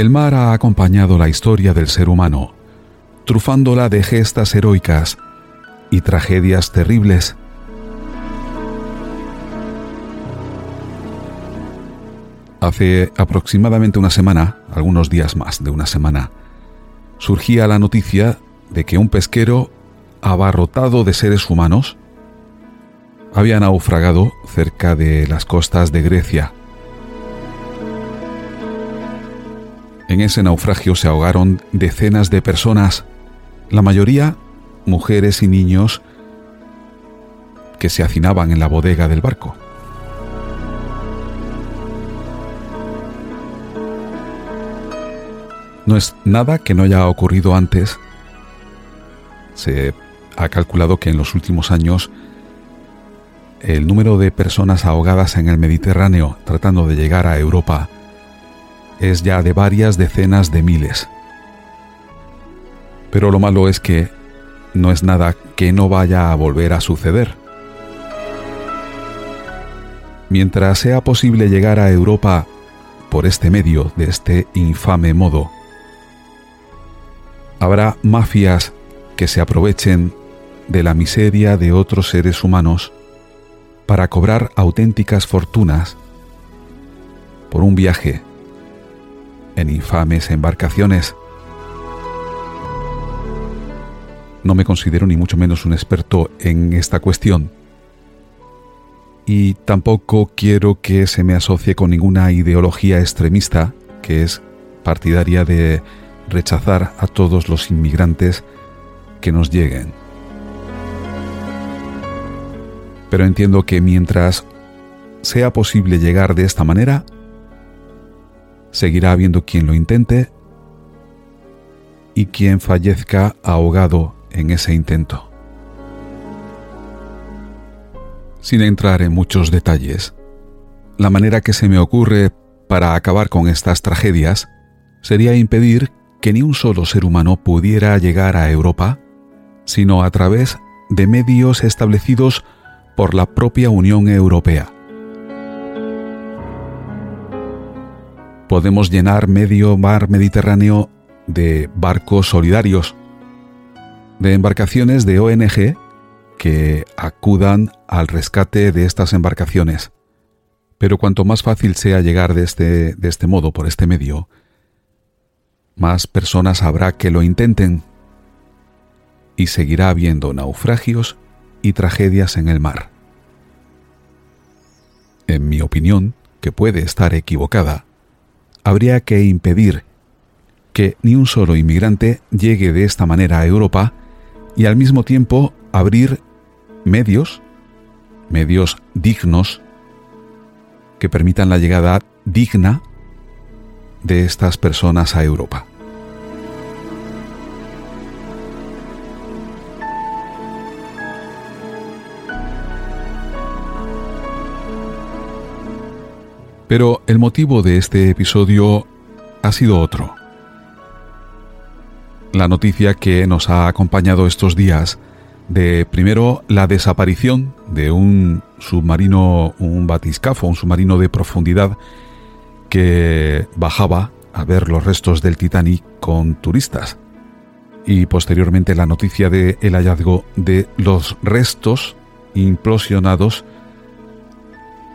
El mar ha acompañado la historia del ser humano, trufándola de gestas heroicas y tragedias terribles. Hace aproximadamente una semana, algunos días más de una semana, surgía la noticia de que un pesquero abarrotado de seres humanos había naufragado cerca de las costas de Grecia. En ese naufragio se ahogaron decenas de personas, la mayoría mujeres y niños que se hacinaban en la bodega del barco. No es nada que no haya ocurrido antes. Se ha calculado que en los últimos años el número de personas ahogadas en el Mediterráneo tratando de llegar a Europa es ya de varias decenas de miles. Pero lo malo es que no es nada que no vaya a volver a suceder. Mientras sea posible llegar a Europa por este medio, de este infame modo, habrá mafias que se aprovechen de la miseria de otros seres humanos para cobrar auténticas fortunas por un viaje en infames embarcaciones. No me considero ni mucho menos un experto en esta cuestión y tampoco quiero que se me asocie con ninguna ideología extremista que es partidaria de rechazar a todos los inmigrantes que nos lleguen. Pero entiendo que mientras sea posible llegar de esta manera, seguirá habiendo quien lo intente y quien fallezca ahogado en ese intento. Sin entrar en muchos detalles, la manera que se me ocurre para acabar con estas tragedias sería impedir que ni un solo ser humano pudiera llegar a Europa, sino a través de medios establecidos por la propia Unión Europea. Podemos llenar medio mar Mediterráneo de barcos solidarios, de embarcaciones de ONG que acudan al rescate de estas embarcaciones. Pero cuanto más fácil sea llegar de este, de este modo, por este medio, más personas habrá que lo intenten y seguirá habiendo naufragios y tragedias en el mar. En mi opinión, que puede estar equivocada, habría que impedir que ni un solo inmigrante llegue de esta manera a Europa y al mismo tiempo abrir medios, medios dignos, que permitan la llegada digna de estas personas a Europa. Pero el motivo de este episodio ha sido otro. La noticia que nos ha acompañado estos días de primero la desaparición de un submarino, un batiscafo, un submarino de profundidad que bajaba a ver los restos del Titanic con turistas. Y posteriormente la noticia de el hallazgo de los restos implosionados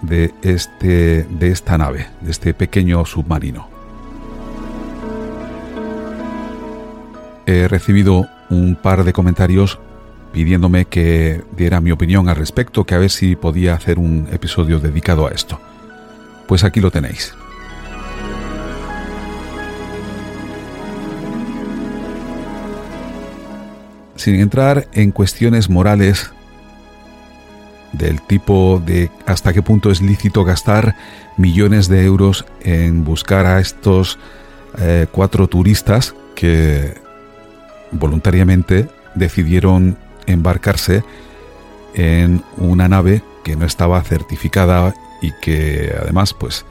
de, este, de esta nave, de este pequeño submarino. He recibido un par de comentarios pidiéndome que diera mi opinión al respecto, que a ver si podía hacer un episodio dedicado a esto. Pues aquí lo tenéis. Sin entrar en cuestiones morales del tipo de hasta qué punto es lícito gastar millones de euros en buscar a estos eh, cuatro turistas que voluntariamente decidieron embarcarse en una nave que no estaba certificada y que además pues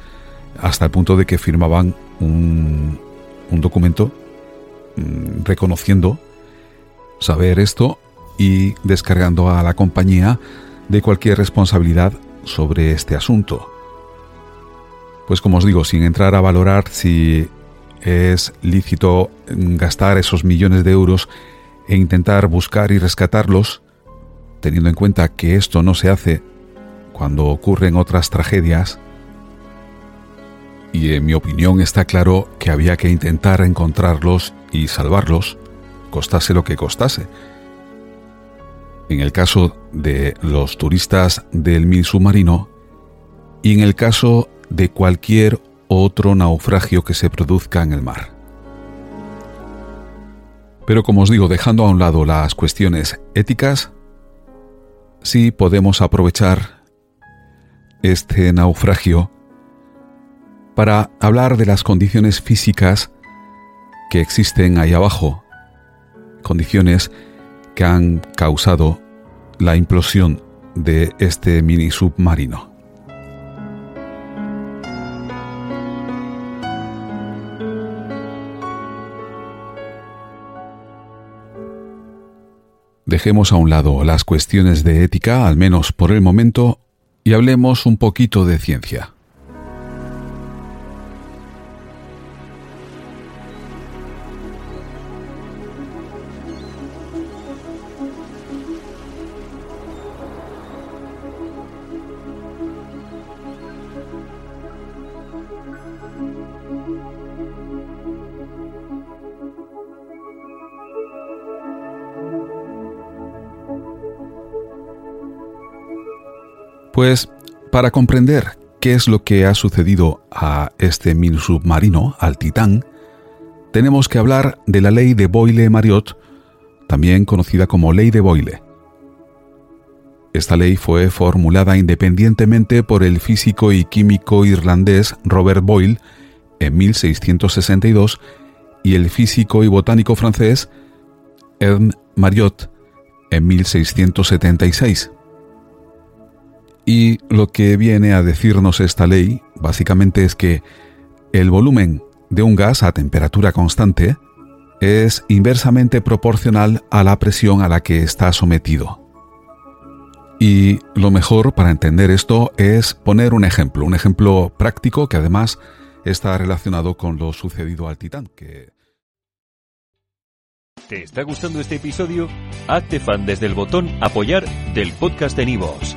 hasta el punto de que firmaban un, un documento mm, reconociendo saber esto y descargando a la compañía de cualquier responsabilidad sobre este asunto. Pues como os digo, sin entrar a valorar si es lícito gastar esos millones de euros e intentar buscar y rescatarlos, teniendo en cuenta que esto no se hace cuando ocurren otras tragedias. Y en mi opinión está claro que había que intentar encontrarlos y salvarlos, costase lo que costase. En el caso de los turistas del mil submarino y en el caso de cualquier otro naufragio que se produzca en el mar. Pero como os digo, dejando a un lado las cuestiones éticas, sí podemos aprovechar este naufragio para hablar de las condiciones físicas que existen ahí abajo, condiciones que han causado la implosión de este mini submarino. Dejemos a un lado las cuestiones de ética, al menos por el momento, y hablemos un poquito de ciencia. Pues para comprender qué es lo que ha sucedido a este mini submarino, al Titán, tenemos que hablar de la ley de Boyle-Marriott, también conocida como ley de Boyle. Esta ley fue formulada independientemente por el físico y químico irlandés Robert Boyle en 1662 y el físico y botánico francés Herm Marriott en 1676. Y lo que viene a decirnos esta ley básicamente es que el volumen de un gas a temperatura constante es inversamente proporcional a la presión a la que está sometido. Y lo mejor para entender esto es poner un ejemplo, un ejemplo práctico que además está relacionado con lo sucedido al Titán, que... ¿Te está gustando este episodio? Hazte fan desde el botón apoyar del podcast de Nivos.